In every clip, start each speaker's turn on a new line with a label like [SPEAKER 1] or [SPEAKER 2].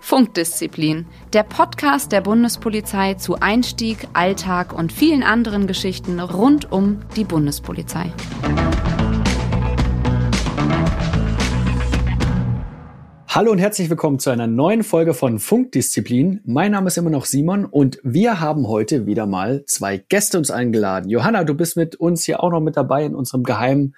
[SPEAKER 1] Funkdisziplin, der Podcast der Bundespolizei zu Einstieg, Alltag und vielen anderen Geschichten rund um die Bundespolizei.
[SPEAKER 2] Hallo und herzlich willkommen zu einer neuen Folge von Funkdisziplin. Mein Name ist immer noch Simon und wir haben heute wieder mal zwei Gäste uns eingeladen. Johanna, du bist mit uns hier auch noch mit dabei in unserem geheimen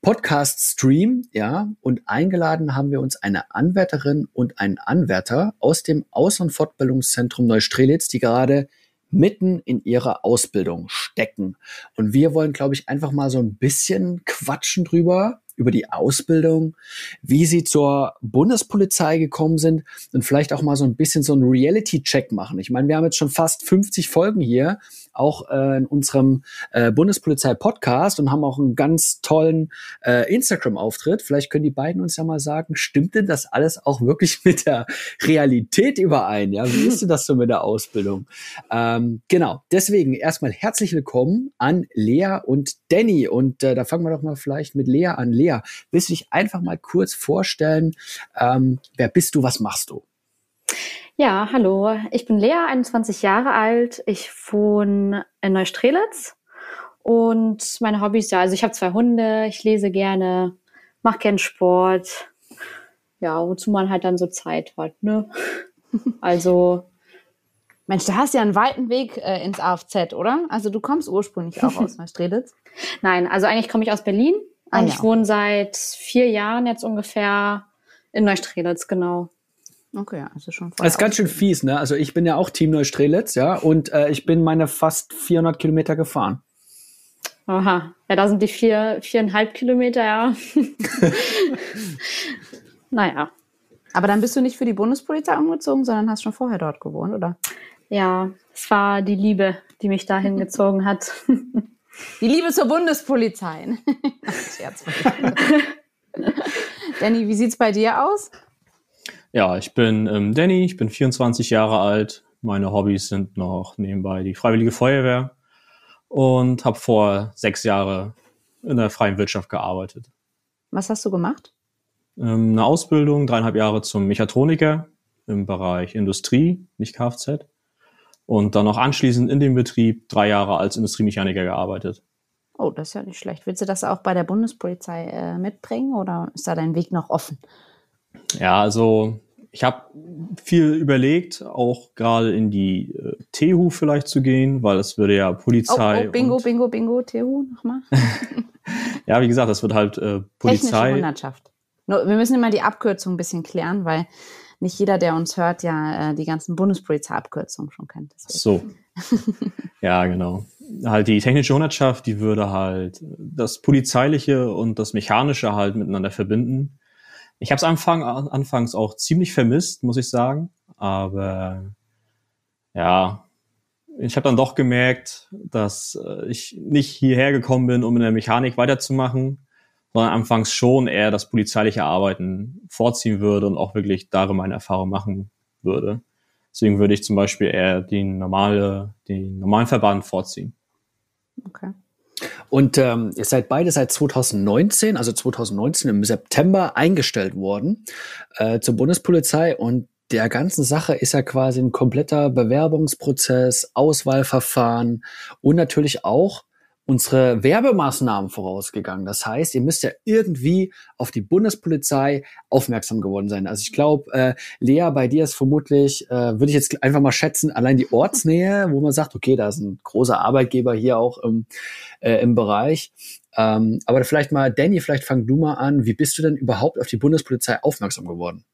[SPEAKER 2] Podcast-Stream, ja, und eingeladen haben wir uns eine Anwärterin und einen Anwärter aus dem Aus- und Fortbildungszentrum Neustrelitz, die gerade mitten in ihrer Ausbildung stecken. Und wir wollen, glaube ich, einfach mal so ein bisschen quatschen drüber, über die Ausbildung, wie sie zur Bundespolizei gekommen sind und vielleicht auch mal so ein bisschen so einen Reality-Check machen. Ich meine, wir haben jetzt schon fast 50 Folgen hier auch äh, in unserem äh, Bundespolizei-Podcast und haben auch einen ganz tollen äh, Instagram-Auftritt. Vielleicht können die beiden uns ja mal sagen, stimmt denn das alles auch wirklich mit der Realität überein? Ja, wie ist denn das so mit der Ausbildung? Ähm, genau, deswegen erstmal herzlich willkommen an Lea und Danny. Und äh, da fangen wir doch mal vielleicht mit Lea an. Lea, willst du dich einfach mal kurz vorstellen? Ähm, wer bist du, was machst du?
[SPEAKER 3] Ja, hallo. Ich bin Lea, 21 Jahre alt. Ich wohne in Neustrelitz. Und meine Hobbys, ja, also ich habe zwei Hunde, ich lese gerne, mache gern Sport. Ja, wozu man halt dann so Zeit hat, ne? Also.
[SPEAKER 1] Mensch, du hast ja einen weiten Weg äh, ins AFZ, oder? Also du kommst ursprünglich auch aus Neustrelitz.
[SPEAKER 3] Nein, also eigentlich komme ich aus Berlin. Ah, ja. Ich wohne seit vier Jahren jetzt ungefähr in Neustrelitz, genau.
[SPEAKER 2] Okay, also schon. Das ist ganz schön fies, ne? Also ich bin ja auch Team Neustrelitz, ja, und äh, ich bin meine fast 400 Kilometer gefahren.
[SPEAKER 3] Aha, ja, da sind die vier, viereinhalb Kilometer, ja. naja.
[SPEAKER 1] Aber dann bist du nicht für die Bundespolizei umgezogen, sondern hast schon vorher dort gewohnt, oder?
[SPEAKER 3] Ja, es war die Liebe, die mich dahin gezogen hat.
[SPEAKER 1] Die Liebe zur Bundespolizei. Scherz. Danny, wie sieht's bei dir aus?
[SPEAKER 4] Ja, ich bin ähm, Danny, ich bin 24 Jahre alt. Meine Hobbys sind noch nebenbei die Freiwillige Feuerwehr und habe vor sechs Jahren in der freien Wirtschaft gearbeitet.
[SPEAKER 1] Was hast du gemacht?
[SPEAKER 4] Ähm, eine Ausbildung, dreieinhalb Jahre zum Mechatroniker im Bereich Industrie, nicht Kfz. Und dann noch anschließend in dem Betrieb drei Jahre als Industriemechaniker gearbeitet.
[SPEAKER 1] Oh, das ist ja nicht schlecht. Willst du das auch bei der Bundespolizei äh, mitbringen oder ist da dein Weg noch offen?
[SPEAKER 4] Ja, also ich habe viel überlegt, auch gerade in die äh, TU vielleicht zu gehen, weil es würde ja Polizei.
[SPEAKER 1] Oh, oh Bingo, Bingo, Bingo, TU nochmal.
[SPEAKER 4] ja, wie gesagt, das wird halt äh, Polizei.
[SPEAKER 1] Technische Hundertschaft. Nur, wir müssen immer die Abkürzung ein bisschen klären, weil nicht jeder, der uns hört, ja äh, die ganzen Bundespolizei-Abkürzungen schon kennt.
[SPEAKER 4] Deswegen. So. ja, genau. Halt die technische Hundertschaft, die würde halt das Polizeiliche und das Mechanische halt miteinander verbinden. Ich habe es Anfang, anfangs auch ziemlich vermisst, muss ich sagen. Aber ja, ich habe dann doch gemerkt, dass äh, ich nicht hierher gekommen bin, um in der Mechanik weiterzumachen, sondern anfangs schon eher das polizeiliche Arbeiten vorziehen würde und auch wirklich darin meine Erfahrung machen würde. Deswegen würde ich zum Beispiel eher den normale, den normalen Verband vorziehen.
[SPEAKER 2] Okay. Und ähm, ihr seid beide seit 2019, also 2019 im September eingestellt worden äh, zur Bundespolizei. Und der ganzen Sache ist ja quasi ein kompletter Bewerbungsprozess, Auswahlverfahren und natürlich auch unsere Werbemaßnahmen vorausgegangen. Das heißt, ihr müsst ja irgendwie auf die Bundespolizei aufmerksam geworden sein. Also ich glaube, äh, Lea, bei dir ist vermutlich, äh, würde ich jetzt einfach mal schätzen, allein die Ortsnähe, wo man sagt, okay, da ist ein großer Arbeitgeber hier auch im, äh, im Bereich. Ähm, aber vielleicht mal, Danny, vielleicht fang du mal an. Wie bist du denn überhaupt auf die Bundespolizei aufmerksam geworden?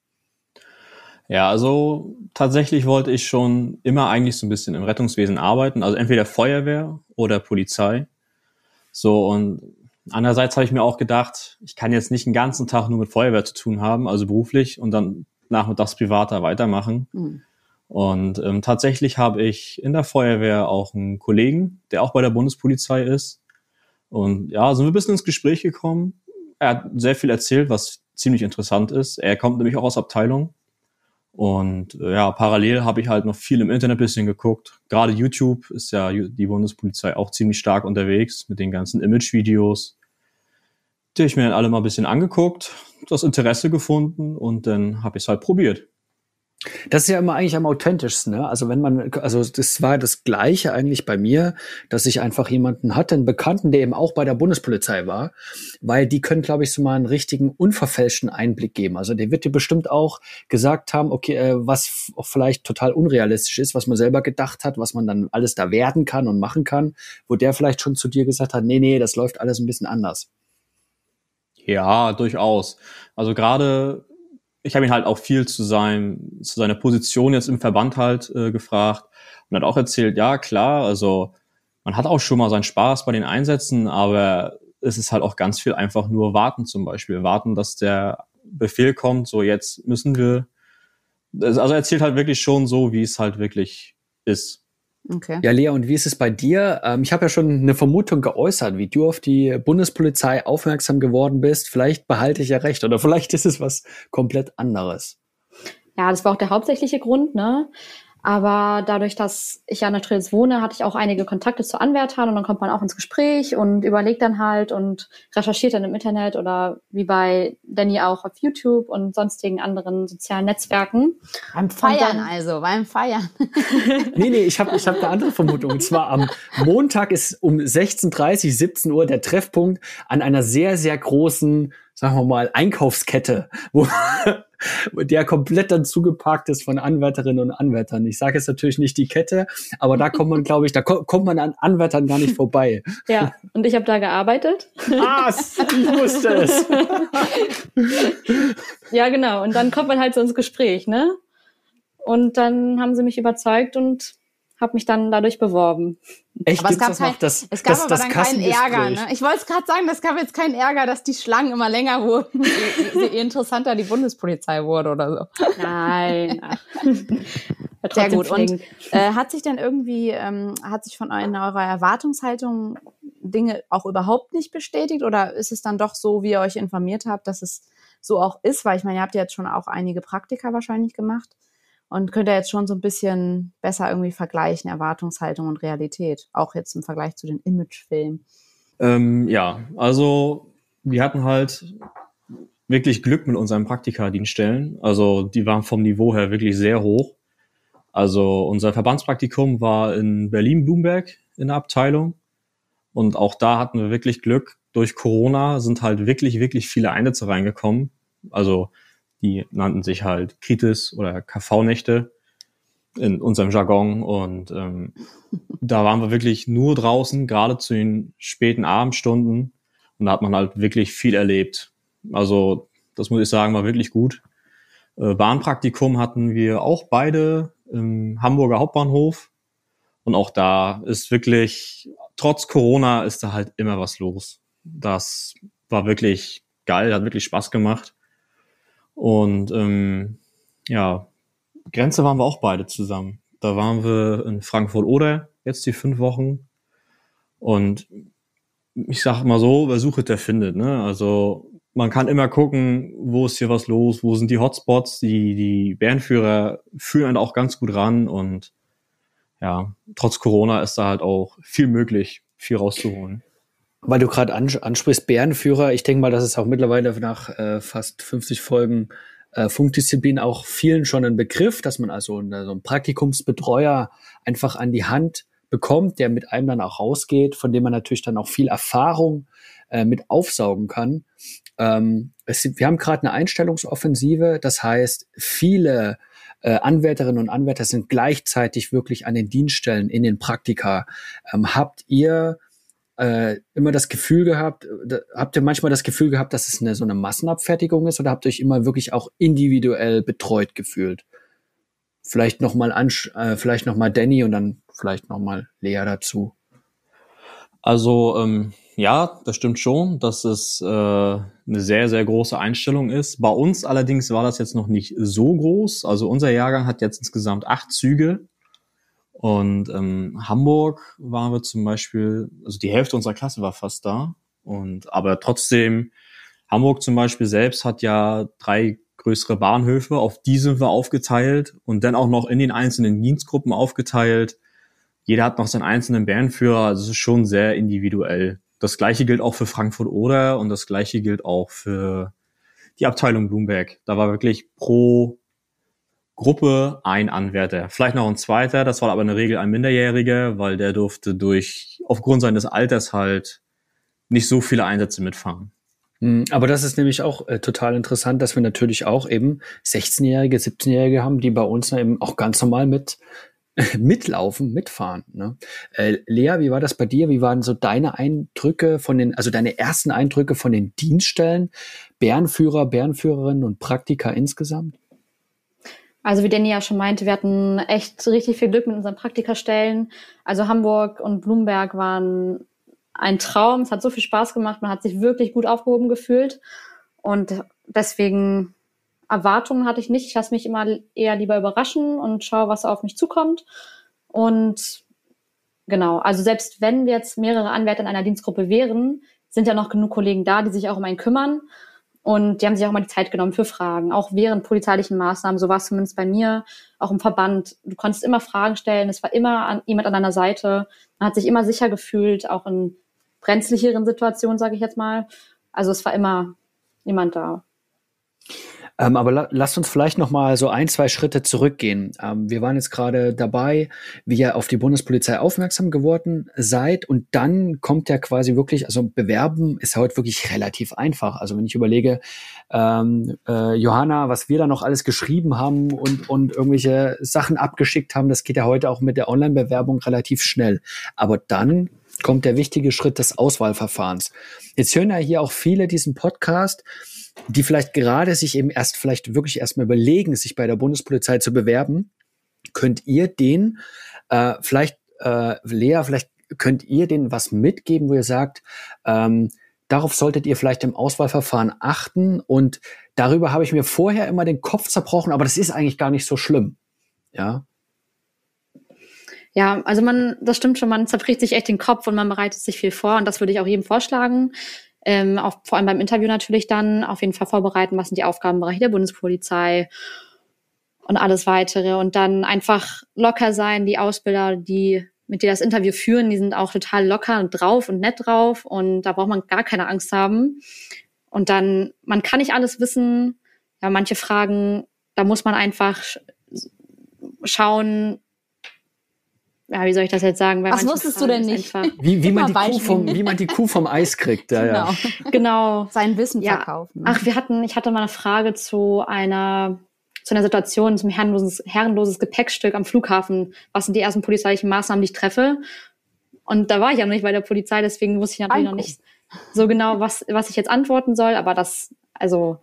[SPEAKER 4] Ja, also tatsächlich wollte ich schon immer eigentlich so ein bisschen im Rettungswesen arbeiten, also entweder Feuerwehr oder Polizei. So, und andererseits habe ich mir auch gedacht, ich kann jetzt nicht den ganzen Tag nur mit Feuerwehr zu tun haben, also beruflich, und dann nachmittags privater weitermachen. Mhm. Und ähm, tatsächlich habe ich in der Feuerwehr auch einen Kollegen, der auch bei der Bundespolizei ist. Und ja, sind wir ein bisschen ins Gespräch gekommen. Er hat sehr viel erzählt, was ziemlich interessant ist. Er kommt nämlich auch aus Abteilung und äh, ja, parallel habe ich halt noch viel im Internet bisschen geguckt. Gerade YouTube ist ja die Bundespolizei auch ziemlich stark unterwegs mit den ganzen Image-Videos. Die habe ich mir dann alle mal ein bisschen angeguckt, das Interesse gefunden und dann habe ich es halt probiert.
[SPEAKER 2] Das ist ja immer eigentlich am authentischsten, ne? Also wenn man, also das war das Gleiche eigentlich bei mir, dass ich einfach jemanden hatte, einen Bekannten, der eben auch bei der Bundespolizei war, weil die können, glaube ich, so mal einen richtigen unverfälschten Einblick geben. Also der wird dir bestimmt auch gesagt haben, okay, äh, was vielleicht total unrealistisch ist, was man selber gedacht hat, was man dann alles da werden kann und machen kann, wo der vielleicht schon zu dir gesagt hat, nee, nee, das läuft alles ein bisschen anders.
[SPEAKER 4] Ja, durchaus. Also gerade ich habe ihn halt auch viel zu, seinem, zu seiner Position jetzt im Verband halt äh, gefragt und hat auch erzählt, ja klar, also man hat auch schon mal seinen Spaß bei den Einsätzen, aber es ist halt auch ganz viel einfach nur warten zum Beispiel. Warten, dass der Befehl kommt, so jetzt müssen wir. Also er erzählt halt wirklich schon so, wie es halt wirklich ist.
[SPEAKER 2] Okay. Ja, Lea, und wie ist es bei dir? Ähm, ich habe ja schon eine Vermutung geäußert, wie du auf die Bundespolizei aufmerksam geworden bist. Vielleicht behalte ich ja recht oder vielleicht ist es was komplett anderes.
[SPEAKER 3] Ja, das war auch der hauptsächliche Grund, ne? Aber dadurch, dass ich ja in der Trills wohne, hatte ich auch einige Kontakte zu Anwärtern und dann kommt man auch ins Gespräch und überlegt dann halt und recherchiert dann im Internet oder wie bei Danny auch auf YouTube und sonstigen anderen sozialen Netzwerken.
[SPEAKER 1] Beim Feiern dann, also, beim Feiern.
[SPEAKER 2] nee, nee, ich habe ich hab eine andere Vermutung. Und zwar am Montag ist um 16.30, 17 Uhr der Treffpunkt an einer sehr, sehr großen sagen wir mal, Einkaufskette, wo der komplett dann zugeparkt ist von Anwärterinnen und Anwärtern. Ich sage jetzt natürlich nicht die Kette, aber da kommt man, glaube ich, da ko kommt man an Anwärtern gar nicht vorbei.
[SPEAKER 3] Ja, und ich habe da gearbeitet.
[SPEAKER 2] Was? Ich wusste es.
[SPEAKER 3] ja, genau. Und dann kommt man halt so ins Gespräch, ne? Und dann haben sie mich überzeugt und habe mich dann dadurch beworben.
[SPEAKER 1] Echt? Aber es gab, kein, das, es gab das, aber das dann keinen Ärger. Ne? Ich wollte es gerade sagen, es gab jetzt keinen Ärger, dass die Schlangen immer länger wurden, je, interessanter die Bundespolizei wurde oder so.
[SPEAKER 3] Nein.
[SPEAKER 1] Sehr gut. Und äh, hat sich denn irgendwie, ähm, hat sich von eurer Erwartungshaltung Dinge auch überhaupt nicht bestätigt oder ist es dann doch so, wie ihr euch informiert habt, dass es so auch ist? Weil ich meine, ihr habt ja jetzt schon auch einige Praktika wahrscheinlich gemacht und könnt ihr jetzt schon so ein bisschen besser irgendwie vergleichen, Erwartungshaltung und Realität, auch jetzt im Vergleich zu den Imagefilmen.
[SPEAKER 4] Ähm, ja, also wir hatten halt wirklich Glück mit unseren Praktikadienststellen. Also die waren vom Niveau her wirklich sehr hoch. Also unser Verbandspraktikum war in Berlin-Blumberg in der Abteilung. Und auch da hatten wir wirklich Glück. Durch Corona sind halt wirklich, wirklich viele Einsätze reingekommen. Also die nannten sich halt Kritis oder KV-Nächte in unserem Jargon. Und ähm, da waren wir wirklich nur draußen, gerade zu den späten Abendstunden. Und da hat man halt wirklich viel erlebt. Also das muss ich sagen, war wirklich gut. Äh, Bahnpraktikum hatten wir auch beide im Hamburger Hauptbahnhof. Und auch da ist wirklich, trotz Corona ist da halt immer was los. Das war wirklich geil, hat wirklich Spaß gemacht. Und ähm, ja, Grenze waren wir auch beide zusammen. Da waren wir in Frankfurt-Oder jetzt die fünf Wochen. Und ich sag mal so, wer sucht, der findet. Ne? Also man kann immer gucken, wo ist hier was los, wo sind die Hotspots. Die, die Bärenführer führen auch ganz gut ran. Und ja, trotz Corona ist da halt auch viel möglich, viel rauszuholen.
[SPEAKER 2] Weil du gerade ansprichst, Bärenführer, ich denke mal, das ist auch mittlerweile nach äh, fast 50 Folgen äh, Funkdisziplin auch vielen schon ein Begriff, dass man also eine, so einen Praktikumsbetreuer einfach an die Hand bekommt, der mit einem dann auch rausgeht, von dem man natürlich dann auch viel Erfahrung äh, mit aufsaugen kann. Ähm, es, wir haben gerade eine Einstellungsoffensive, das heißt, viele äh, Anwärterinnen und Anwärter sind gleichzeitig wirklich an den Dienststellen in den Praktika. Ähm, habt ihr äh, immer das Gefühl gehabt, da, habt ihr manchmal das Gefühl gehabt, dass es eine so eine Massenabfertigung ist oder habt ihr euch immer wirklich auch individuell betreut gefühlt? Vielleicht nochmal äh, vielleicht noch mal Danny und dann vielleicht nochmal Lea dazu.
[SPEAKER 4] Also ähm, ja, das stimmt schon, dass es äh, eine sehr, sehr große Einstellung ist. Bei uns allerdings war das jetzt noch nicht so groß. Also unser Jahrgang hat jetzt insgesamt acht Züge und ähm, Hamburg waren wir zum Beispiel, also die Hälfte unserer Klasse war fast da. Und aber trotzdem, Hamburg zum Beispiel selbst hat ja drei größere Bahnhöfe, auf die sind wir aufgeteilt und dann auch noch in den einzelnen Dienstgruppen aufgeteilt. Jeder hat noch seinen einzelnen Bandführer, also es ist schon sehr individuell. das gleiche gilt auch für Frankfurt Oder und das gleiche gilt auch für die Abteilung Bloomberg. Da war wirklich pro Gruppe ein Anwärter, vielleicht noch ein zweiter, das war aber in der Regel ein Minderjähriger, weil der durfte durch, aufgrund seines Alters halt nicht so viele Einsätze mitfahren.
[SPEAKER 2] Hm, aber das ist nämlich auch äh, total interessant, dass wir natürlich auch eben 16-Jährige, 17-Jährige haben, die bei uns eben auch ganz normal mit mitlaufen, mitfahren. Ne? Äh, Lea, wie war das bei dir? Wie waren so deine Eindrücke von den, also deine ersten Eindrücke von den Dienststellen, Bärenführer, Bärenführerinnen und Praktika insgesamt?
[SPEAKER 3] Also wie Danny ja schon meinte, wir hatten echt richtig viel Glück mit unseren Praktikastellen. Also Hamburg und Blumberg waren ein Traum. Es hat so viel Spaß gemacht. Man hat sich wirklich gut aufgehoben gefühlt. Und deswegen Erwartungen hatte ich nicht. Ich lasse mich immer eher lieber überraschen und schaue, was auf mich zukommt. Und genau, also selbst wenn wir jetzt mehrere Anwärter in einer Dienstgruppe wären, sind ja noch genug Kollegen da, die sich auch um einen kümmern. Und die haben sich auch mal die Zeit genommen für Fragen, auch während polizeilichen Maßnahmen. So war es zumindest bei mir, auch im Verband. Du konntest immer Fragen stellen. Es war immer an, jemand an deiner Seite. Man hat sich immer sicher gefühlt, auch in brenzlicheren Situationen, sage ich jetzt mal. Also es war immer jemand da.
[SPEAKER 2] Ähm, aber la lasst uns vielleicht noch mal so ein, zwei Schritte zurückgehen. Ähm, wir waren jetzt gerade dabei, wie ihr auf die Bundespolizei aufmerksam geworden seid und dann kommt ja quasi wirklich, also bewerben ist heute wirklich relativ einfach. Also wenn ich überlege, ähm, äh, Johanna, was wir da noch alles geschrieben haben und, und irgendwelche Sachen abgeschickt haben, das geht ja heute auch mit der Online-Bewerbung relativ schnell. Aber dann kommt der wichtige Schritt des Auswahlverfahrens. Jetzt hören ja hier auch viele diesen Podcast die vielleicht gerade sich eben erst vielleicht wirklich erstmal überlegen, sich bei der Bundespolizei zu bewerben, könnt ihr den äh, vielleicht, äh, Lea, vielleicht könnt ihr denen was mitgeben, wo ihr sagt, ähm, darauf solltet ihr vielleicht im Auswahlverfahren achten und darüber habe ich mir vorher immer den Kopf zerbrochen, aber das ist eigentlich gar nicht so schlimm. Ja.
[SPEAKER 3] Ja, also man, das stimmt schon, man zerbricht sich echt den Kopf und man bereitet sich viel vor und das würde ich auch jedem vorschlagen ähm, auch vor allem beim Interview natürlich dann auf jeden Fall vorbereiten, was sind die Aufgabenbereiche der Bundespolizei und alles weitere und dann einfach locker sein. Die Ausbilder, die mit dir das Interview führen, die sind auch total locker drauf und nett drauf und da braucht man gar keine Angst haben. Und dann, man kann nicht alles wissen. Ja, manche Fragen, da muss man einfach schauen, ja, wie soll ich das jetzt sagen?
[SPEAKER 1] Was wusstest du denn nicht?
[SPEAKER 2] Wie, wie, man die Kuh vom, wie man die Kuh vom Eis kriegt. Ja,
[SPEAKER 3] genau.
[SPEAKER 2] Ja.
[SPEAKER 3] genau.
[SPEAKER 1] Sein Wissen
[SPEAKER 3] ja.
[SPEAKER 1] verkaufen.
[SPEAKER 3] Ach, wir hatten, ich hatte mal eine Frage zu einer, zu einer Situation, zum herrenloses, herrenloses Gepäckstück am Flughafen. Was sind die ersten polizeilichen Maßnahmen, die ich treffe? Und da war ich ja noch nicht bei der Polizei, deswegen wusste ich natürlich Einko. noch nicht so genau, was, was ich jetzt antworten soll. Aber das, also,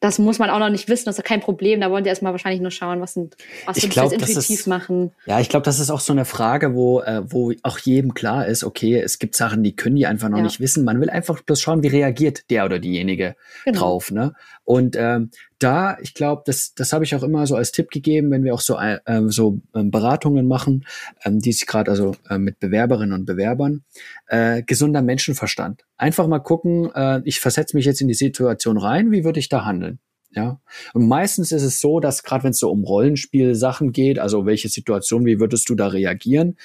[SPEAKER 3] das muss man auch noch nicht wissen, das ist kein Problem. Da wollen die erstmal wahrscheinlich nur schauen, was sind, was
[SPEAKER 2] ich glaub,
[SPEAKER 3] das intuitiv
[SPEAKER 2] ist,
[SPEAKER 3] machen.
[SPEAKER 2] Ja, ich glaube, das ist auch so eine Frage, wo, äh, wo auch jedem klar ist, okay, es gibt Sachen, die können die einfach noch ja. nicht wissen. Man will einfach bloß schauen, wie reagiert der oder diejenige genau. drauf. Ne? Und ähm, da, ich glaube, das, das habe ich auch immer so als Tipp gegeben, wenn wir auch so, äh, so ähm, Beratungen machen, ähm, die sich gerade also äh, mit Bewerberinnen und Bewerbern, äh, gesunder Menschenverstand. Einfach mal gucken, äh, ich versetze mich jetzt in die Situation rein, wie würde ich da handeln? Ja. Und meistens ist es so, dass gerade wenn es so um Rollenspiel-Sachen geht, also welche Situation, wie würdest du da reagieren,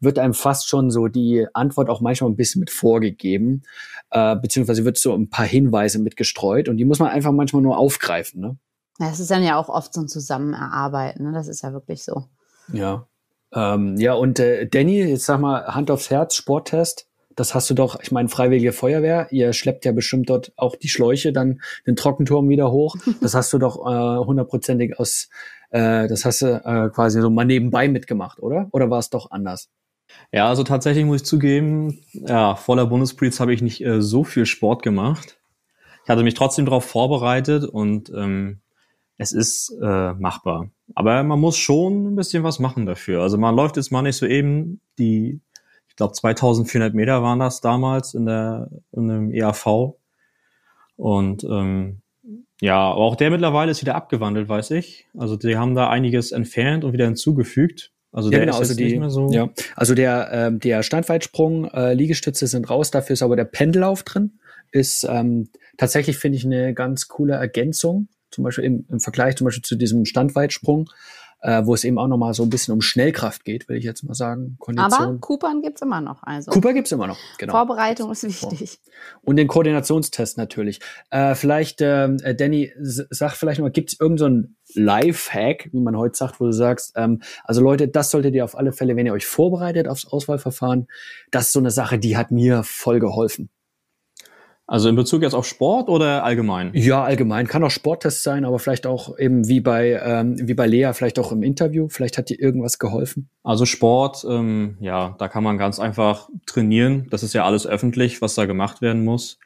[SPEAKER 2] wird einem fast schon so die Antwort auch manchmal ein bisschen mit vorgegeben, äh, beziehungsweise wird so ein paar Hinweise mit gestreut und die muss man einfach manchmal nur aufgreifen. Ne?
[SPEAKER 1] Ja, es ist dann ja auch oft so ein Zusammenerarbeiten, ne? das ist ja wirklich so.
[SPEAKER 2] Ja. Ähm, ja, und äh, Danny, jetzt sag mal, Hand aufs Herz, Sporttest. Das hast du doch, ich meine, Freiwillige Feuerwehr, ihr schleppt ja bestimmt dort auch die Schläuche, dann den Trockenturm wieder hoch. Das hast du doch äh, hundertprozentig aus, äh, das hast du äh, quasi so mal nebenbei mitgemacht, oder? Oder war es doch anders?
[SPEAKER 4] Ja, also tatsächlich muss ich zugeben, ja, voller Bundespoliz habe ich nicht äh, so viel Sport gemacht. Ich hatte mich trotzdem darauf vorbereitet und ähm, es ist äh, machbar. Aber man muss schon ein bisschen was machen dafür. Also man läuft jetzt mal nicht so eben die, ich glaube 2400 Meter waren das damals in der in dem EAV. Und ähm, ja, aber auch der mittlerweile ist wieder abgewandelt, weiß ich. Also die haben da einiges entfernt und wieder hinzugefügt. Also
[SPEAKER 2] ja,
[SPEAKER 4] der
[SPEAKER 2] genau,
[SPEAKER 4] ist
[SPEAKER 2] also die,
[SPEAKER 4] nicht mehr so.
[SPEAKER 2] Ja, also der, ähm, der Standweitsprung, äh, Liegestütze sind raus, dafür ist aber der Pendellauf drin. Ist ähm, tatsächlich, finde ich, eine ganz coole Ergänzung, zum Beispiel im, im Vergleich zum Beispiel zu diesem Standweitsprung. Äh, wo es eben auch nochmal so ein bisschen um Schnellkraft geht, will ich jetzt mal sagen.
[SPEAKER 1] Kondition. Aber Coopern gibt's immer noch. Also.
[SPEAKER 2] Cooper gibt's immer noch,
[SPEAKER 1] genau. Vorbereitung ist wichtig.
[SPEAKER 2] Und den Koordinationstest natürlich. Äh, vielleicht, ähm, äh, Danny, sag vielleicht mal, gibt's irgendeinen so Life-Hack, wie man heute sagt, wo du sagst, ähm, also Leute, das solltet ihr auf alle Fälle, wenn ihr euch vorbereitet aufs Auswahlverfahren, das ist so eine Sache, die hat mir voll geholfen.
[SPEAKER 4] Also in Bezug jetzt auf Sport oder allgemein?
[SPEAKER 2] Ja, allgemein. Kann auch Sporttest sein, aber vielleicht auch eben wie bei, ähm, wie bei Lea, vielleicht auch im Interview. Vielleicht hat dir irgendwas geholfen.
[SPEAKER 4] Also Sport, ähm, ja, da kann man ganz einfach trainieren. Das ist ja alles öffentlich, was da gemacht werden muss.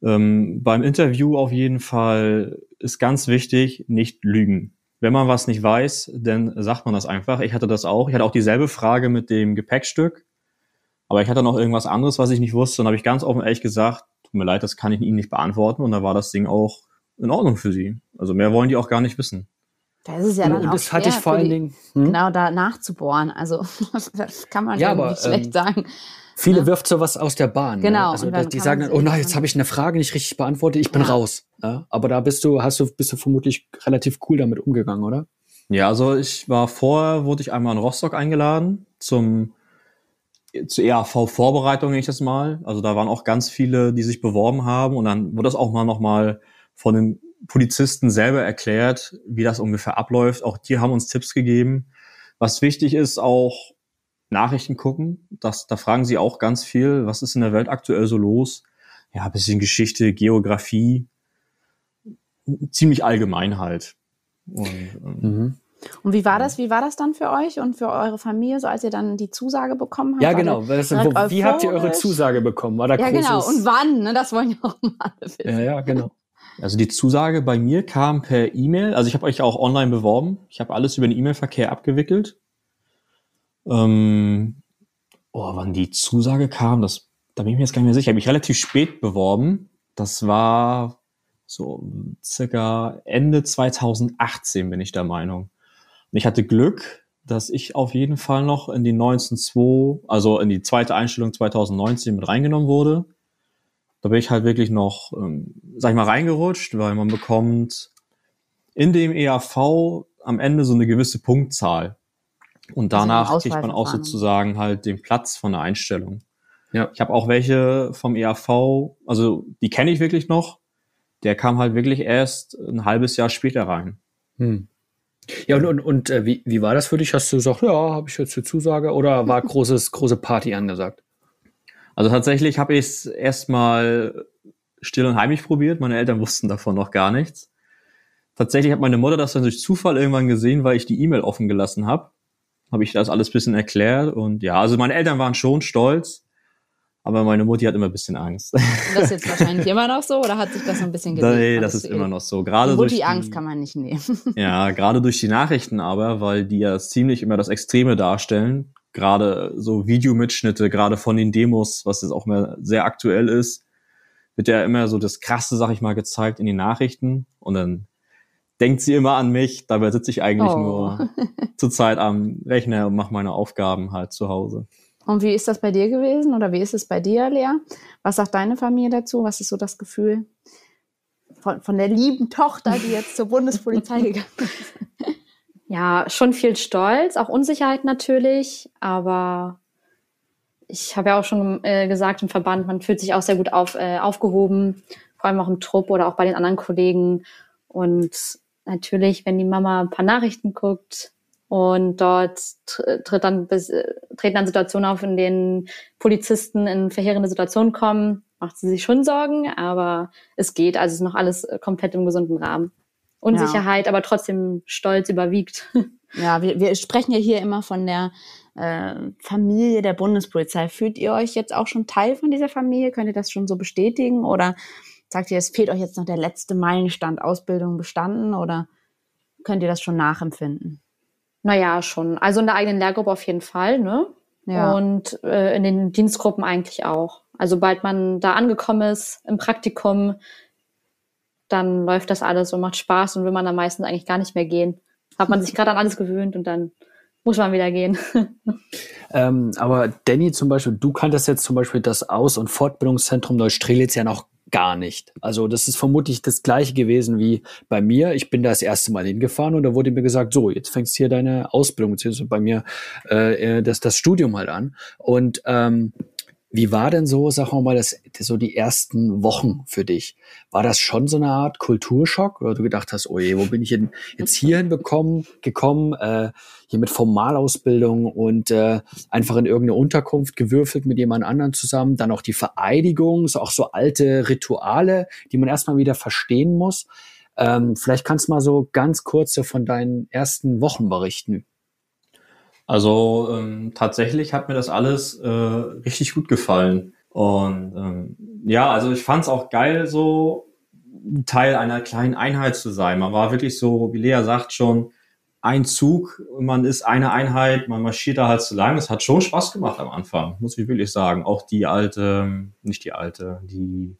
[SPEAKER 4] Ähm, beim Interview auf jeden Fall ist ganz wichtig, nicht lügen. Wenn man was nicht weiß, dann sagt man das einfach. Ich hatte das auch. Ich hatte auch dieselbe Frage mit dem Gepäckstück. Aber ich hatte noch irgendwas anderes, was ich nicht wusste. Und habe ich ganz offen ehrlich gesagt, tut mir leid, das kann ich Ihnen nicht beantworten. Und da war das Ding auch in Ordnung für Sie. Also mehr wollen die auch gar nicht wissen.
[SPEAKER 1] Das ist ja dann und auch das
[SPEAKER 2] hatte ich vor allen Dingen
[SPEAKER 1] hm? genau da nachzubohren. Also das kann man ja aber, nicht schlecht ähm, sagen.
[SPEAKER 2] Viele ja. wirft sowas aus der Bahn.
[SPEAKER 1] Ne? Genau.
[SPEAKER 2] Ne? Also die sagen dann, oh nein, jetzt habe ich eine Frage nicht richtig beantwortet, ich bin ja. raus. Ja? Aber da bist du, hast du, bist du vermutlich relativ cool damit umgegangen, oder?
[SPEAKER 4] Ja, also ich war vorher, wurde ich einmal in Rostock eingeladen zum zur EAV-Vorbereitung, nenne ich das mal. Also da waren auch ganz viele, die sich beworben haben und dann wurde das auch mal nochmal von den Polizisten selber erklärt, wie das ungefähr abläuft. Auch die haben uns Tipps gegeben. Was wichtig ist, auch Nachrichten gucken. Das, da fragen sie auch ganz viel, was ist in der Welt aktuell so los? Ja, bisschen Geschichte, Geografie, ziemlich allgemein halt. Und,
[SPEAKER 1] ähm, mhm. Und wie war das? Wie war das dann für euch und für eure Familie, so als ihr dann die Zusage bekommen habt?
[SPEAKER 2] Ja, genau. Das, wo, wie habt ihr eure Zusage bekommen?
[SPEAKER 1] War da ja, genau. Und wann? Ne? Das wollen ja auch mal
[SPEAKER 2] wissen. Ja, ja, genau.
[SPEAKER 4] Also die Zusage bei mir kam per E-Mail. Also ich habe euch auch online beworben. Ich habe alles über den E-Mail-Verkehr abgewickelt. Ähm, oh, wann die Zusage kam, das, da bin ich mir jetzt gar nicht mehr sicher. Ich habe mich relativ spät beworben. Das war so circa Ende 2018, bin ich der Meinung. Und ich hatte Glück, dass ich auf jeden Fall noch in die 19.2, also in die zweite Einstellung 2019 mit reingenommen wurde. Da bin ich halt wirklich noch, ähm, sag ich mal, reingerutscht, weil man bekommt in dem EAV am Ende so eine gewisse Punktzahl. Und also danach also kriegt man auch sozusagen halt den Platz von der Einstellung. Ja. Ich habe auch welche vom EAV, also die kenne ich wirklich noch. Der kam halt wirklich erst ein halbes Jahr später rein. Hm.
[SPEAKER 2] Ja, und, und, und äh, wie, wie war das für dich? Hast du gesagt, ja, habe ich jetzt die Zusage oder war großes, große Party angesagt?
[SPEAKER 4] Also tatsächlich habe ich es erstmal still und heimlich probiert. Meine Eltern wussten davon noch gar nichts. Tatsächlich hat meine Mutter das dann durch Zufall irgendwann gesehen, weil ich die E-Mail offen gelassen habe. Habe ich das alles bisschen erklärt und ja, also meine Eltern waren schon stolz. Aber meine Mutti hat immer ein bisschen Angst.
[SPEAKER 1] Das ist jetzt wahrscheinlich immer noch so oder hat sich das so ein bisschen gelegt?
[SPEAKER 4] Nee, das ist immer noch so. Gerade
[SPEAKER 1] die Mutti Angst kann man nicht nehmen.
[SPEAKER 4] Ja, gerade durch die Nachrichten aber, weil die ja ziemlich immer das Extreme darstellen. Gerade so Videomitschnitte, gerade von den Demos, was jetzt auch mehr sehr aktuell ist, wird ja immer so das Krasse, sag ich mal, gezeigt in den Nachrichten. Und dann denkt sie immer an mich. Dabei sitze ich eigentlich oh. nur zurzeit am Rechner und mache meine Aufgaben halt zu Hause.
[SPEAKER 1] Und wie ist das bei dir gewesen oder wie ist es bei dir, Lea? Was sagt deine Familie dazu? Was ist so das Gefühl von, von der lieben Tochter, die jetzt zur Bundespolizei gegangen ist?
[SPEAKER 3] Ja, schon viel Stolz, auch Unsicherheit natürlich, aber ich habe ja auch schon äh, gesagt im Verband, man fühlt sich auch sehr gut auf, äh, aufgehoben, vor allem auch im Trupp oder auch bei den anderen Kollegen. Und natürlich, wenn die Mama ein paar Nachrichten guckt, und dort tritt dann, äh, treten dann Situationen auf, in denen Polizisten in verheerende Situationen kommen. Macht sie sich schon Sorgen, aber es geht. Also es ist noch alles äh, komplett im gesunden Rahmen. Unsicherheit, ja. aber trotzdem Stolz überwiegt.
[SPEAKER 1] Ja, wir, wir sprechen ja hier immer von der äh, Familie der Bundespolizei. Fühlt ihr euch jetzt auch schon Teil von dieser Familie? Könnt ihr das schon so bestätigen? Oder sagt ihr, es fehlt euch jetzt noch der letzte Meilenstand, Ausbildung bestanden? Oder könnt ihr das schon nachempfinden?
[SPEAKER 3] Naja, schon. Also in der eigenen Lehrgruppe auf jeden Fall, ne? Ja. Und äh, in den Dienstgruppen eigentlich auch. Also sobald man da angekommen ist im Praktikum, dann läuft das alles und macht Spaß und will man dann meistens eigentlich gar nicht mehr gehen. Hat man sich gerade an alles gewöhnt und dann muss man wieder gehen.
[SPEAKER 2] ähm, aber Danny zum Beispiel, du kanntest jetzt zum Beispiel das Aus- und Fortbildungszentrum Neustrelitz ja noch gar nicht. Also das ist vermutlich das gleiche gewesen wie bei mir. Ich bin da das erste Mal hingefahren und da wurde mir gesagt, so, jetzt fängst du hier deine Ausbildung, beziehungsweise bei mir äh, das, das Studium halt an. Und ähm, wie war denn so, sagen wir mal, das, so die ersten Wochen für dich? War das schon so eine Art Kulturschock, oder du gedacht hast, oh je, wo bin ich denn jetzt hierhin bekommen, gekommen, äh, hier mit Formalausbildung und äh, einfach in irgendeine Unterkunft gewürfelt mit jemand anderen zusammen, dann auch die Vereidigung, so auch so alte Rituale, die man erstmal wieder verstehen muss. Ähm, vielleicht kannst du mal so ganz kurz so von deinen ersten Wochen berichten.
[SPEAKER 4] Also ähm, tatsächlich hat mir das alles äh, richtig gut gefallen. Und ähm, ja, also ich fand es auch geil, so Teil einer kleinen Einheit zu sein. Man war wirklich so, wie Lea sagt, schon ein Zug, man ist eine Einheit, man marschiert da halt zu lang. Es hat schon Spaß gemacht am Anfang, muss ich wirklich sagen. Auch die alte, nicht die alte, die,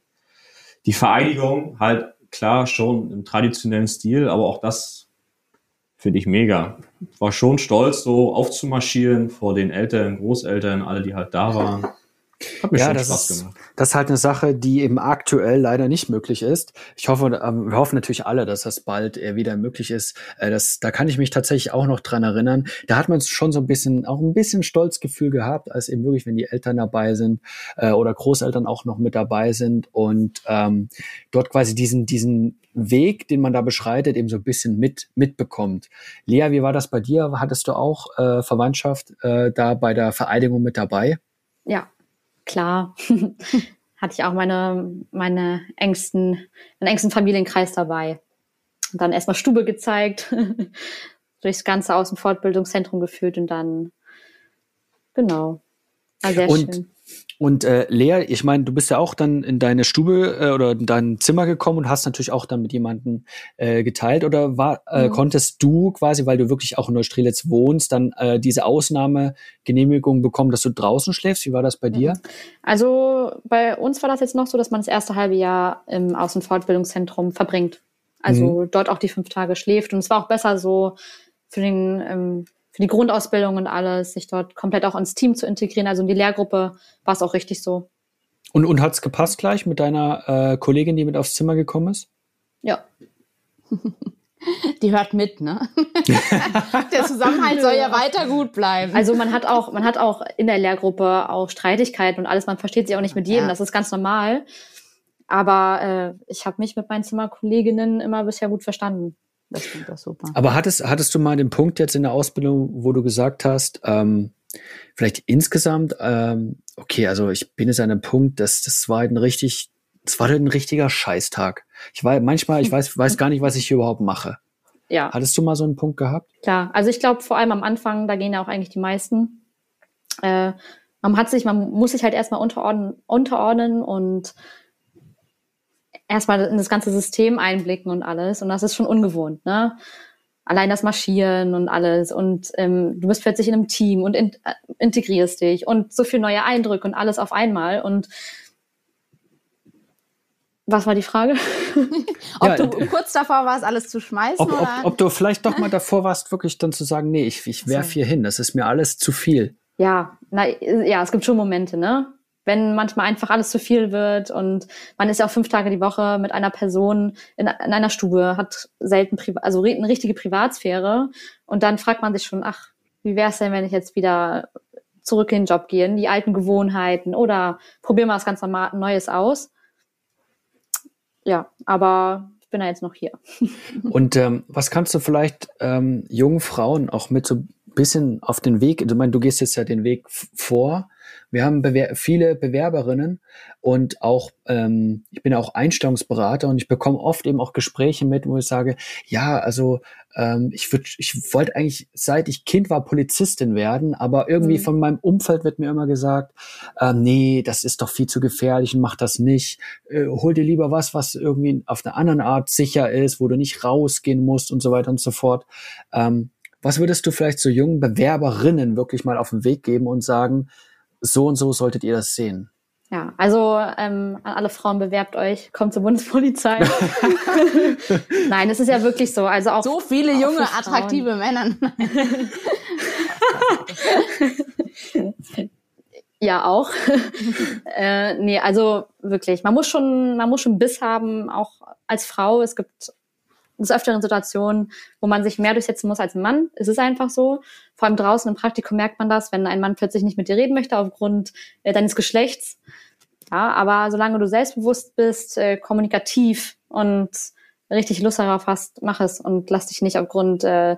[SPEAKER 4] die Vereinigung halt klar schon im traditionellen Stil, aber auch das finde ich mega. War schon stolz, so aufzumarschieren vor den Eltern, Großeltern, alle, die halt da waren.
[SPEAKER 2] Hat mir ja, schon Spaß ist, gemacht. Das ist halt eine Sache, die eben aktuell leider nicht möglich ist. Ich hoffe, ähm, wir hoffen natürlich alle, dass das bald äh, wieder möglich ist. Äh, das, da kann ich mich tatsächlich auch noch dran erinnern. Da hat man schon so ein bisschen, auch ein bisschen Stolzgefühl gehabt, als eben wirklich, wenn die Eltern dabei sind äh, oder Großeltern auch noch mit dabei sind und ähm, dort quasi diesen, diesen Weg, den man da beschreitet, eben so ein bisschen mit mitbekommt. Lea, wie war das bei dir? Hattest du auch äh, Verwandtschaft äh, da bei der Vereidigung mit dabei?
[SPEAKER 3] Ja, klar. Hatte ich auch meine, meine engsten, meinen engsten Familienkreis dabei. Und dann erstmal Stube gezeigt, durchs ganze Außenfortbildungszentrum geführt und dann, genau.
[SPEAKER 2] War sehr und, schön. Und äh, Lea, ich meine, du bist ja auch dann in deine Stube äh, oder in dein Zimmer gekommen und hast natürlich auch dann mit jemandem äh, geteilt. Oder war, äh, mhm. konntest du quasi, weil du wirklich auch in Neustrelitz wohnst, dann äh, diese Ausnahmegenehmigung bekommen, dass du draußen schläfst? Wie war das bei dir?
[SPEAKER 3] Also bei uns war das jetzt noch so, dass man das erste halbe Jahr im Außenfortbildungszentrum verbringt. Also mhm. dort auch die fünf Tage schläft. Und es war auch besser so für den ähm, für die Grundausbildung und alles, sich dort komplett auch ins Team zu integrieren. Also in die Lehrgruppe war es auch richtig so.
[SPEAKER 2] Und, und hat es gepasst gleich mit deiner äh, Kollegin, die mit aufs Zimmer gekommen ist?
[SPEAKER 3] Ja.
[SPEAKER 1] Die hört mit, ne? der Zusammenhalt soll ja weiter gut bleiben.
[SPEAKER 3] Also man hat auch, man hat auch in der Lehrgruppe auch Streitigkeiten und alles. Man versteht sich auch nicht mit jedem. Ja. Das ist ganz normal. Aber äh, ich habe mich mit meinen Zimmerkolleginnen immer bisher gut verstanden.
[SPEAKER 2] Das klingt doch super. Aber hattest, hattest du mal den Punkt jetzt in der Ausbildung, wo du gesagt hast, ähm, vielleicht insgesamt, ähm, okay, also ich bin jetzt an einem Punkt, dass das war halt ein richtig, das war halt ein richtiger Scheißtag. Ich war manchmal, ich weiß, weiß gar nicht, was ich hier überhaupt mache. Ja. Hattest du mal so einen Punkt gehabt?
[SPEAKER 3] Klar, also ich glaube vor allem am Anfang, da gehen ja auch eigentlich die meisten. Äh, man hat sich, man muss sich halt erstmal unterordnen, unterordnen und erstmal in das ganze System einblicken und alles. Und das ist schon ungewohnt, ne? Allein das Marschieren und alles. Und ähm, du bist plötzlich in einem Team und in, äh, integrierst dich und so viel neue Eindrücke und alles auf einmal. Und was war die Frage?
[SPEAKER 1] ob ja, du kurz davor warst, alles zu schmeißen?
[SPEAKER 2] Ob, ob, ob, du vielleicht doch mal davor warst, wirklich dann zu sagen, nee, ich, ich werf hier hin, das ist mir alles zu viel.
[SPEAKER 3] Ja, na, ja, es gibt schon Momente, ne? Wenn manchmal einfach alles zu viel wird und man ist ja auch fünf Tage die Woche mit einer Person in, in einer Stube, hat selten Priva also eine richtige Privatsphäre und dann fragt man sich schon, ach, wie wäre es denn, wenn ich jetzt wieder zurück in den Job gehe, in die alten Gewohnheiten oder probieren wir was ganz normal Neues aus. Ja, aber ich bin ja jetzt noch hier.
[SPEAKER 2] Und ähm, was kannst du vielleicht ähm, jungen Frauen auch mit so ein bisschen auf den Weg, ich meine, du gehst jetzt ja den Weg vor, wir haben Bewer viele Bewerberinnen und auch, ähm, ich bin auch Einstellungsberater und ich bekomme oft eben auch Gespräche mit, wo ich sage, ja, also ähm, ich würde, ich wollte eigentlich, seit ich Kind war, Polizistin werden, aber irgendwie mhm. von meinem Umfeld wird mir immer gesagt, äh, nee, das ist doch viel zu gefährlich und mach das nicht. Äh, hol dir lieber was, was irgendwie auf eine andere Art sicher ist, wo du nicht rausgehen musst und so weiter und so fort. Ähm, was würdest du vielleicht so jungen Bewerberinnen wirklich mal auf den Weg geben und sagen, so und so solltet ihr das sehen.
[SPEAKER 3] Ja, also ähm, an alle Frauen bewerbt euch, kommt zur Bundespolizei. Nein, es ist ja wirklich so. Also auch
[SPEAKER 1] so viele junge, attraktive Männer.
[SPEAKER 3] Ja, auch. äh, nee, also wirklich, man muss schon, man muss schon Biss haben, auch als Frau. Es gibt des Öfteren Situationen, wo man sich mehr durchsetzen muss als ein Mann. Es ist einfach so. Vor allem draußen im Praktikum merkt man das, wenn ein Mann plötzlich nicht mit dir reden möchte aufgrund äh, deines Geschlechts. Ja, aber solange du selbstbewusst bist, äh, kommunikativ und richtig Lust darauf hast, mach es und lass dich nicht aufgrund äh,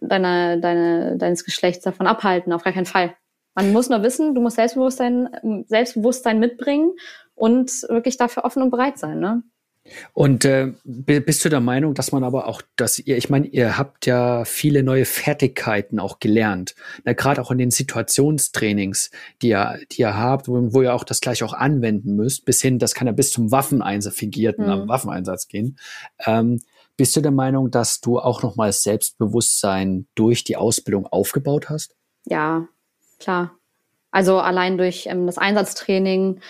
[SPEAKER 3] deiner, deine, deines Geschlechts davon abhalten, auf gar keinen Fall. Man muss nur wissen, du musst Selbstbewusstsein, Selbstbewusstsein mitbringen und wirklich dafür offen und bereit sein. Ne?
[SPEAKER 2] Und äh, bist du der Meinung, dass man aber auch, dass ihr, ich meine, ihr habt ja viele neue Fertigkeiten auch gelernt, gerade auch in den Situationstrainings, die ihr, die ihr habt, wo, wo, ihr auch das gleich auch anwenden müsst, bis hin, das kann ja bis zum Waffeneinsatz, fingierten mhm. Waffeneinsatz gehen. Ähm, bist du der Meinung, dass du auch nochmal Selbstbewusstsein durch die Ausbildung aufgebaut hast?
[SPEAKER 3] Ja, klar. Also allein durch ähm, das Einsatztraining,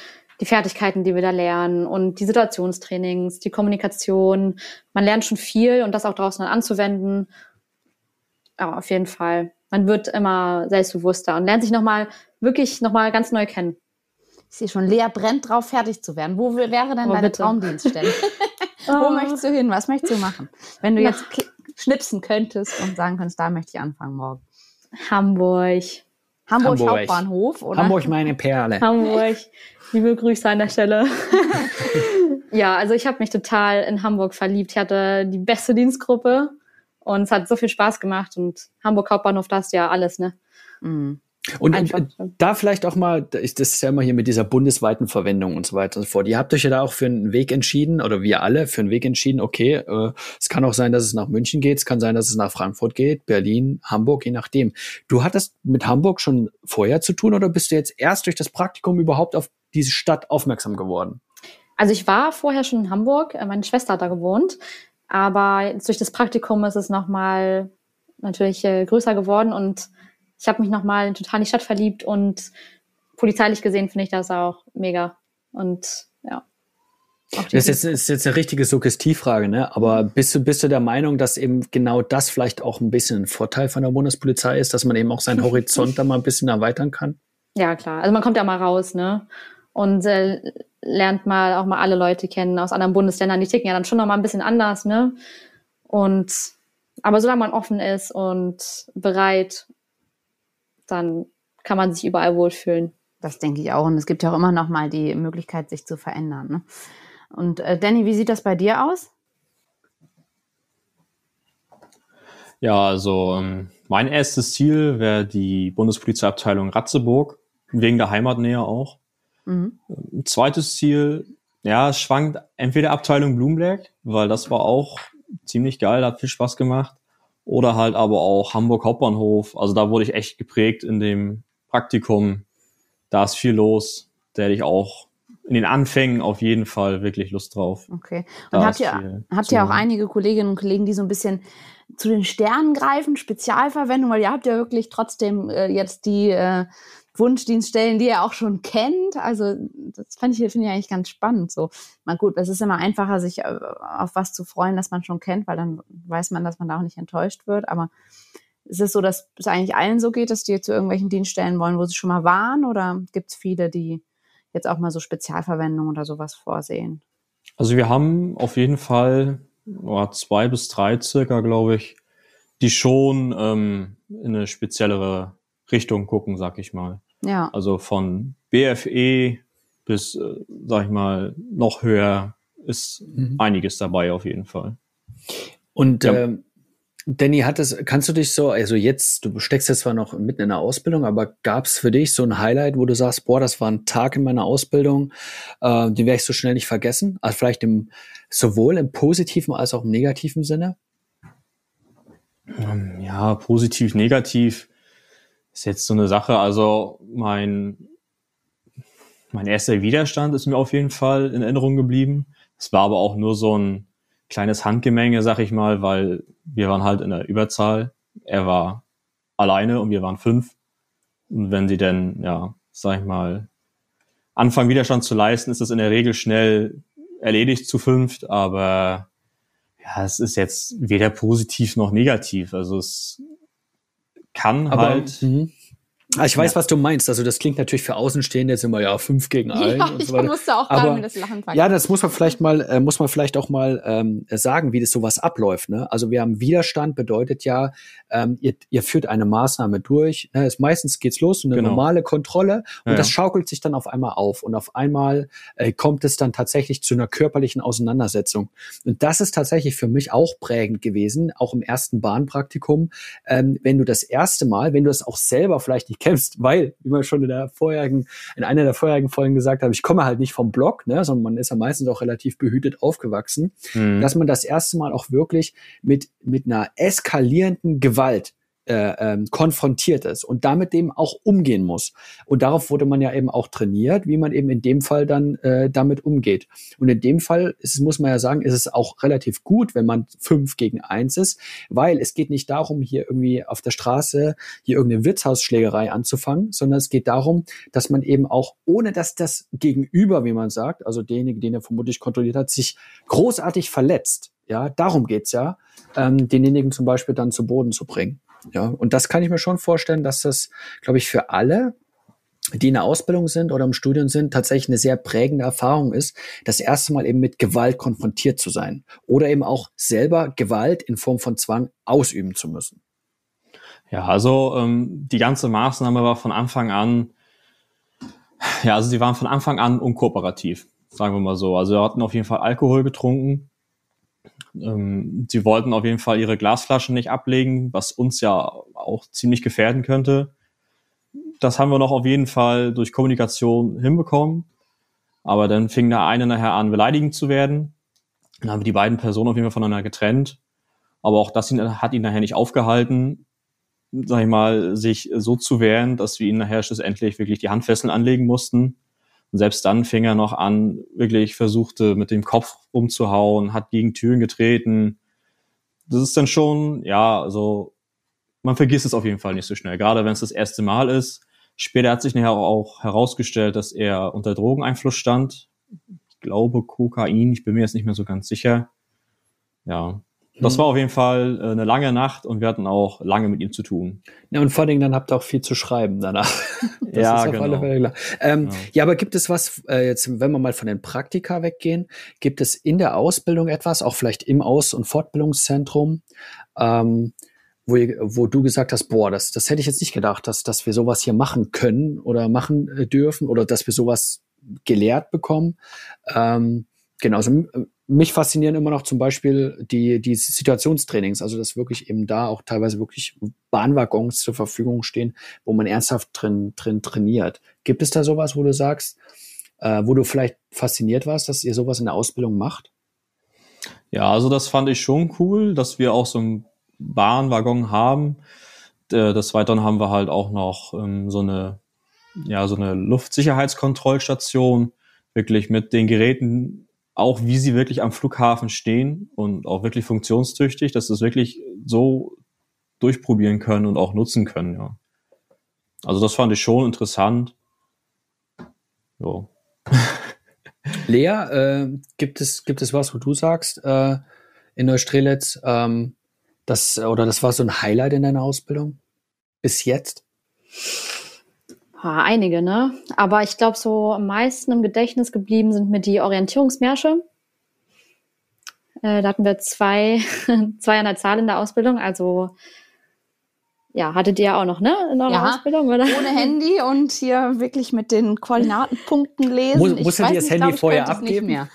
[SPEAKER 3] die Fertigkeiten, die wir da lernen und die Situationstrainings, die Kommunikation. Man lernt schon viel und das auch draußen dann anzuwenden. Aber auf jeden Fall. Man wird immer selbstbewusster und lernt sich nochmal, wirklich nochmal ganz neu kennen.
[SPEAKER 1] Ich sehe schon, Lea brennt drauf, fertig zu werden. Wo wäre denn oh, deine bitte. Traumdienststelle? Wo oh. möchtest du hin? Was möchtest du machen? Wenn du jetzt schnipsen könntest und sagen könntest, da möchte ich anfangen morgen.
[SPEAKER 3] Hamburg.
[SPEAKER 1] Hamburg, Hamburg. Hauptbahnhof,
[SPEAKER 2] oder? Hamburg, meine Perle.
[SPEAKER 3] Hamburg. Liebe Grüße an der Stelle. ja, also ich habe mich total in Hamburg verliebt. Ich hatte die beste Dienstgruppe und es hat so viel Spaß gemacht. Und Hamburg Hauptbahnhof, da hast du ja alles, ne?
[SPEAKER 2] Mhm. Und Einfach. da vielleicht auch mal, das ist ja immer hier mit dieser bundesweiten Verwendung und so weiter und so fort. Ihr habt euch ja da auch für einen Weg entschieden, oder wir alle für einen Weg entschieden, okay, äh, es kann auch sein, dass es nach München geht, es kann sein, dass es nach Frankfurt geht, Berlin, Hamburg, je nachdem. Du hattest mit Hamburg schon vorher zu tun oder bist du jetzt erst durch das Praktikum überhaupt auf diese Stadt aufmerksam geworden?
[SPEAKER 3] Also ich war vorher schon in Hamburg, äh, meine Schwester hat da gewohnt, aber jetzt durch das Praktikum ist es nochmal natürlich äh, größer geworden und ich habe mich nochmal total in die Stadt verliebt und polizeilich gesehen finde ich das auch mega. Und ja.
[SPEAKER 2] Das ist jetzt, ist jetzt eine richtige Suggestivfrage, ne? Aber bist du, bist du der Meinung, dass eben genau das vielleicht auch ein bisschen ein Vorteil von der Bundespolizei ist, dass man eben auch seinen Horizont da mal ein bisschen erweitern kann?
[SPEAKER 3] Ja, klar. Also man kommt ja mal raus, ne? Und äh, lernt mal auch mal alle Leute kennen aus anderen Bundesländern. Die ticken ja dann schon noch mal ein bisschen anders, ne? Und aber solange man offen ist und bereit, dann kann man sich überall wohlfühlen.
[SPEAKER 1] Das denke ich auch. Und es gibt ja auch immer noch mal die Möglichkeit, sich zu verändern. Ne? Und äh, Danny, wie sieht das bei dir aus?
[SPEAKER 4] Ja, also ähm, mein erstes Ziel wäre die Bundespolizeiabteilung Ratzeburg, wegen der Heimatnähe auch. Mhm. Ein zweites Ziel, ja, schwankt entweder Abteilung Bloomberg, weil das war auch ziemlich geil, hat viel Spaß gemacht. Oder halt aber auch Hamburg Hauptbahnhof. Also da wurde ich echt geprägt in dem Praktikum. Da ist viel los. Da hätte ich auch in den Anfängen auf jeden Fall wirklich Lust drauf.
[SPEAKER 1] Okay. Und habt ihr, habt ihr auch einige Kolleginnen und Kollegen, die so ein bisschen zu den Sternen greifen, Spezialverwendung, weil ihr habt ja wirklich trotzdem äh, jetzt die äh, Wunschdienststellen, die ihr auch schon kennt. Also das fand ich, finde ich eigentlich ganz spannend. So, mal gut, es ist immer einfacher, sich äh, auf was zu freuen, das man schon kennt, weil dann weiß man, dass man da auch nicht enttäuscht wird. Aber ist es so, dass es eigentlich allen so geht, dass die zu irgendwelchen Dienststellen wollen, wo sie schon mal waren? Oder gibt es viele, die jetzt auch mal so Spezialverwendungen oder sowas vorsehen?
[SPEAKER 4] Also wir haben auf jeden Fall oh, zwei bis drei circa, glaube ich, die schon ähm, in eine speziellere Richtung gucken, sag ich mal. Ja. Also von BFE bis, äh, sag ich mal, noch höher ist mhm. einiges dabei auf jeden Fall.
[SPEAKER 2] Und ja. ähm, Danny, hat es, kannst du dich so, also jetzt, du steckst jetzt zwar noch mitten in der Ausbildung, aber gab es für dich so ein Highlight, wo du sagst, boah, das war ein Tag in meiner Ausbildung, äh, den werde ich so schnell nicht vergessen? Also vielleicht im, sowohl im positiven als auch im negativen Sinne?
[SPEAKER 4] Ähm, ja, positiv, negativ ist jetzt so eine Sache. Also mein, mein erster Widerstand ist mir auf jeden Fall in Erinnerung geblieben. Es war aber auch nur so ein kleines Handgemenge, sag ich mal, weil wir waren halt in der Überzahl. Er war alleine und wir waren fünf. Und wenn sie denn, ja, sag ich mal, anfangen Widerstand zu leisten, ist das in der Regel schnell erledigt zu fünft, aber ja, es ist jetzt weder positiv noch negativ. Also es kann aber, halt, mh.
[SPEAKER 2] Ah, ich weiß, ja. was du meinst. Also das klingt natürlich für Außenstehende jetzt immer ja fünf gegen einen ja, und so weiter. Ich musste auch gerade mit das Lachen packen. Ja, das muss man vielleicht mal, äh, muss man vielleicht auch mal ähm, sagen, wie das sowas abläuft. Ne? Also wir haben Widerstand, bedeutet ja, ähm, ihr, ihr führt eine Maßnahme durch. Ne? Es, meistens geht's los, eine genau. normale Kontrolle und ja. das schaukelt sich dann auf einmal auf und auf einmal äh, kommt es dann tatsächlich zu einer körperlichen Auseinandersetzung. Und das ist tatsächlich für mich auch prägend gewesen, auch im ersten Bahnpraktikum, ähm, wenn du das erste Mal, wenn du es auch selber vielleicht nicht kämpfst, weil, wie man schon in der vorherigen, in einer der vorherigen Folgen gesagt hat, ich komme halt nicht vom Blog, ne, sondern man ist ja meistens auch relativ behütet aufgewachsen, mhm. dass man das erste Mal auch wirklich mit, mit einer eskalierenden Gewalt äh, ähm, konfrontiert ist und damit dem auch umgehen muss. Und darauf wurde man ja eben auch trainiert, wie man eben in dem Fall dann äh, damit umgeht. Und in dem Fall ist, muss man ja sagen, ist es auch relativ gut, wenn man fünf gegen eins ist, weil es geht nicht darum, hier irgendwie auf der Straße hier irgendeine Wirtshausschlägerei anzufangen, sondern es geht darum, dass man eben auch, ohne dass das Gegenüber, wie man sagt, also derjenige, den er vermutlich kontrolliert hat, sich großartig verletzt. Ja, darum geht's ja, ähm, denjenigen zum Beispiel dann zu Boden zu bringen. Ja, und das kann ich mir schon vorstellen, dass das, glaube ich, für alle, die in der Ausbildung sind oder im Studium sind, tatsächlich eine sehr prägende Erfahrung ist, das erste Mal eben mit Gewalt konfrontiert zu sein oder eben auch selber Gewalt in Form von Zwang ausüben zu müssen.
[SPEAKER 4] Ja, also ähm, die ganze Maßnahme war von Anfang an, ja, also sie waren von Anfang an unkooperativ, sagen wir mal so. Also wir hatten auf jeden Fall Alkohol getrunken, ähm, sie wollten auf jeden Fall ihre Glasflaschen nicht ablegen, was uns ja auch ziemlich gefährden könnte. Das haben wir noch auf jeden Fall durch Kommunikation hinbekommen. Aber dann fing der eine nachher an, beleidigend zu werden. Dann haben wir die beiden Personen auf jeden Fall voneinander getrennt. Aber auch das hat ihn nachher nicht aufgehalten, sag ich mal, sich so zu wehren, dass wir ihn nachher schlussendlich wirklich die Handfesseln anlegen mussten und selbst dann fing er noch an, wirklich versuchte mit dem Kopf umzuhauen, hat gegen Türen getreten. Das ist dann schon, ja, also man vergisst es auf jeden Fall nicht so schnell, gerade wenn es das erste Mal ist. Später hat sich nachher auch herausgestellt, dass er unter Drogeneinfluss stand. Ich glaube Kokain, ich bin mir jetzt nicht mehr so ganz sicher. Ja, das war auf jeden Fall äh, eine lange Nacht und wir hatten auch lange mit ihm zu tun.
[SPEAKER 2] Ja, und vor allen Dingen dann habt ihr auch viel zu schreiben danach.
[SPEAKER 4] das ja, ist auf genau. alle Fälle klar.
[SPEAKER 2] Ähm, ja. ja. aber gibt es was, äh, jetzt, wenn wir mal von den Praktika weggehen, gibt es in der Ausbildung etwas, auch vielleicht im Aus- und Fortbildungszentrum, ähm, wo, ihr, wo du gesagt hast, boah, das, das hätte ich jetzt nicht gedacht, dass, dass wir sowas hier machen können oder machen äh, dürfen oder dass wir sowas gelehrt bekommen. Ähm, genau, also mich faszinieren immer noch zum Beispiel die, die Situationstrainings, also dass wirklich eben da auch teilweise wirklich Bahnwaggons zur Verfügung stehen, wo man ernsthaft drin, drin trainiert. Gibt es da sowas, wo du sagst, äh, wo du vielleicht fasziniert warst, dass ihr sowas in der Ausbildung macht?
[SPEAKER 4] Ja, also das fand ich schon cool, dass wir auch so einen Bahnwaggon haben. Des Weiteren haben wir halt auch noch ähm, so eine, ja, so eine Luftsicherheitskontrollstation, wirklich mit den Geräten auch wie sie wirklich am Flughafen stehen und auch wirklich funktionstüchtig, dass sie es wirklich so durchprobieren können und auch nutzen können, ja. Also das fand ich schon interessant.
[SPEAKER 2] So. Lea, äh, gibt es gibt es was, wo du sagst äh, in Neustrelitz, ähm, das oder das war so ein Highlight in deiner Ausbildung bis jetzt?
[SPEAKER 3] Einige, ne? Aber ich glaube, so am meisten im Gedächtnis geblieben sind mir die Orientierungsmärsche. Äh, da hatten wir zwei, zwei an der Zahl in der Ausbildung. Also ja, hattet ihr ja auch noch, ne?
[SPEAKER 1] In eurer ja, Ausbildung, oder? Ohne Handy und hier wirklich mit den Koordinatenpunkten lesen.
[SPEAKER 2] Muss, musstet ihr das Handy ich, vorher abgeben?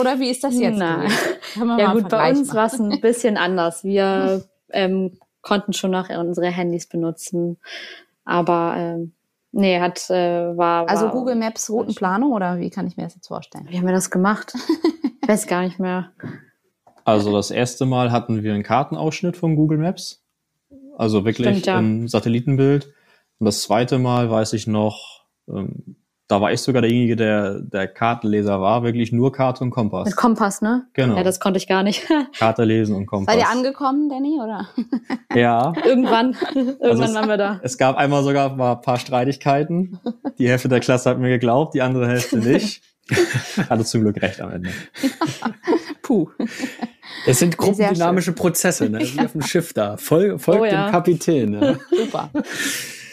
[SPEAKER 1] oder wie ist das jetzt?
[SPEAKER 3] Nein. Ja gut, bei uns war es ein bisschen anders. Wir ähm, konnten schon noch unsere Handys benutzen. Aber ähm, Nee, hat, äh, war,
[SPEAKER 1] Also Google Maps Routenplanung oder wie kann ich mir das jetzt vorstellen?
[SPEAKER 3] Wie haben wir das gemacht? Weiß gar nicht mehr.
[SPEAKER 4] Also das erste Mal hatten wir einen Kartenausschnitt von Google Maps. Also wirklich Stimmt, ja. im Satellitenbild. Und das zweite Mal weiß ich noch, ähm, da war ich sogar derjenige, der der Kartenleser war, wirklich nur Karte und Kompass.
[SPEAKER 3] Mit Kompass, ne?
[SPEAKER 4] Genau.
[SPEAKER 3] Ja, das konnte ich gar nicht.
[SPEAKER 4] Karte lesen und Kompass.
[SPEAKER 1] Seid ihr angekommen, Danny, oder?
[SPEAKER 4] Ja.
[SPEAKER 3] Irgendwann. Irgendwann also es, waren wir da.
[SPEAKER 4] Es gab einmal sogar mal ein paar Streitigkeiten. Die Hälfte der Klasse hat mir geglaubt, die andere Hälfte nicht. Hatte zum Glück recht am Ende.
[SPEAKER 2] Puh. Es sind gruppendynamische Prozesse, ne? Wie auf dem Schiff da. Voll, folgt oh, ja. dem Kapitän. Ne? Super.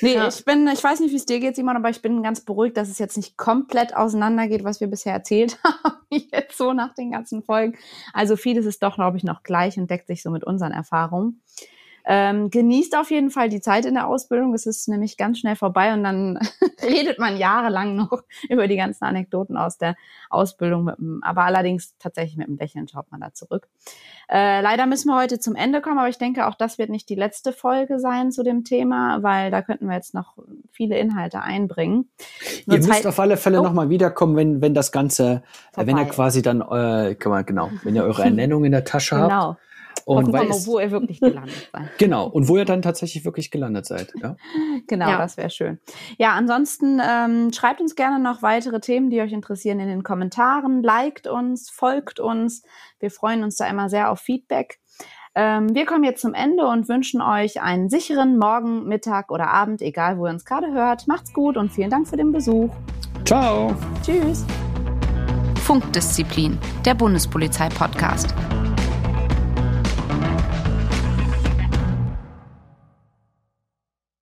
[SPEAKER 1] Nee, ja. ich bin, ich weiß nicht, wie es dir geht, Simon, aber ich bin ganz beruhigt, dass es jetzt nicht komplett auseinandergeht, was wir bisher erzählt haben, jetzt so nach den ganzen Folgen. Also vieles ist doch, glaube ich, noch gleich und deckt sich so mit unseren Erfahrungen. Ähm, genießt auf jeden Fall die Zeit in der Ausbildung. Es ist nämlich ganz schnell vorbei und dann redet man jahrelang noch über die ganzen Anekdoten aus der Ausbildung. Mit dem, aber allerdings tatsächlich mit dem Lächeln schaut man da zurück. Äh, leider müssen wir heute zum Ende kommen, aber ich denke, auch das wird nicht die letzte Folge sein zu dem Thema, weil da könnten wir jetzt noch viele Inhalte einbringen.
[SPEAKER 2] Nur Ihr müsst auf alle Fälle oh. nochmal wiederkommen, wenn, wenn das Ganze, äh, wenn ihr quasi dann, äh, genau, wenn ihr eure Ernennung in der Tasche genau. habt
[SPEAKER 1] und weiß, mal, wo ihr wirklich gelandet seid.
[SPEAKER 2] Genau, und wo ihr dann tatsächlich wirklich gelandet seid. Ja?
[SPEAKER 1] Genau, ja. das wäre schön. Ja, ansonsten ähm, schreibt uns gerne noch weitere Themen, die euch interessieren, in den Kommentaren. Liked uns, folgt uns. Wir freuen uns da immer sehr auf Feedback. Ähm, wir kommen jetzt zum Ende und wünschen euch einen sicheren Morgen, Mittag oder Abend, egal wo ihr uns gerade hört. Macht's gut und vielen Dank für den Besuch.
[SPEAKER 2] Ciao.
[SPEAKER 1] Tschüss.
[SPEAKER 5] Funkdisziplin, der Bundespolizei-Podcast.